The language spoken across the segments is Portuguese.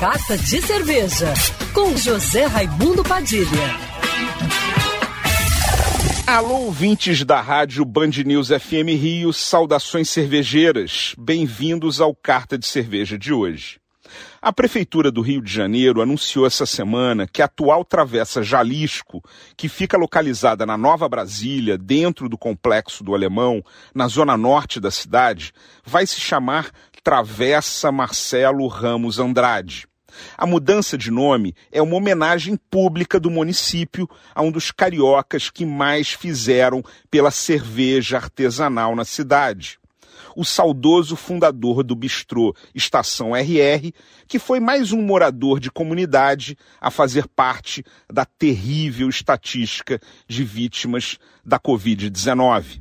Carta de Cerveja, com José Raimundo Padilha. Alô, ouvintes da rádio Band News FM Rio, saudações cervejeiras. Bem-vindos ao Carta de Cerveja de hoje. A Prefeitura do Rio de Janeiro anunciou essa semana que a atual travessa Jalisco, que fica localizada na Nova Brasília, dentro do complexo do Alemão, na zona norte da cidade, vai se chamar Travessa Marcelo Ramos Andrade. A mudança de nome é uma homenagem pública do município a um dos cariocas que mais fizeram pela cerveja artesanal na cidade o saudoso fundador do bistrô Estação RR, que foi mais um morador de comunidade a fazer parte da terrível estatística de vítimas da Covid-19.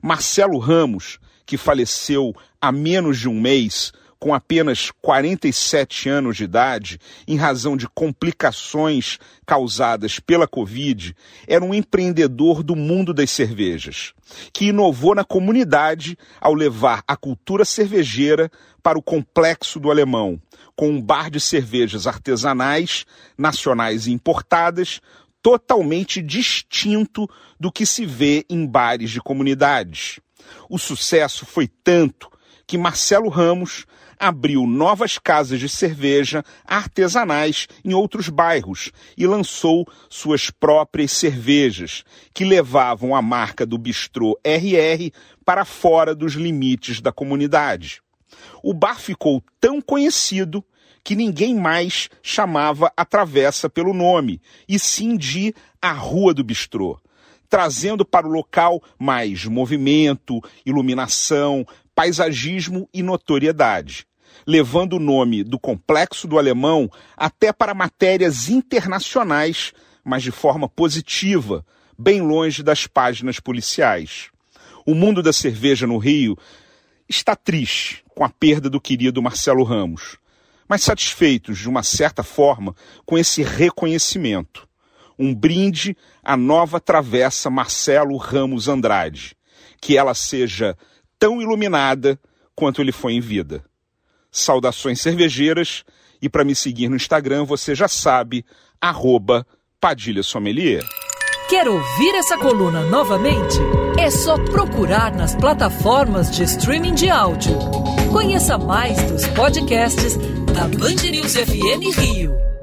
Marcelo Ramos, que faleceu há menos de um mês, com apenas 47 anos de idade, em razão de complicações causadas pela Covid, era um empreendedor do mundo das cervejas, que inovou na comunidade ao levar a cultura cervejeira para o complexo do Alemão, com um bar de cervejas artesanais, nacionais e importadas, totalmente distinto do que se vê em bares de comunidades. O sucesso foi tanto que Marcelo Ramos abriu novas casas de cerveja artesanais em outros bairros e lançou suas próprias cervejas, que levavam a marca do bistrô RR para fora dos limites da comunidade. O bar ficou tão conhecido que ninguém mais chamava a travessa pelo nome, e sim de a Rua do Bistrô trazendo para o local mais movimento, iluminação, paisagismo e notoriedade, levando o nome do complexo do alemão até para matérias internacionais, mas de forma positiva, bem longe das páginas policiais. O mundo da cerveja no Rio está triste com a perda do querido Marcelo Ramos, mas satisfeitos de uma certa forma com esse reconhecimento. Um brinde à nova travessa Marcelo Ramos Andrade. Que ela seja tão iluminada quanto ele foi em vida. Saudações cervejeiras e para me seguir no Instagram você já sabe, arroba Padilha Sommelier. Quer ouvir essa coluna novamente? É só procurar nas plataformas de streaming de áudio. Conheça mais dos podcasts da Band News FM Rio.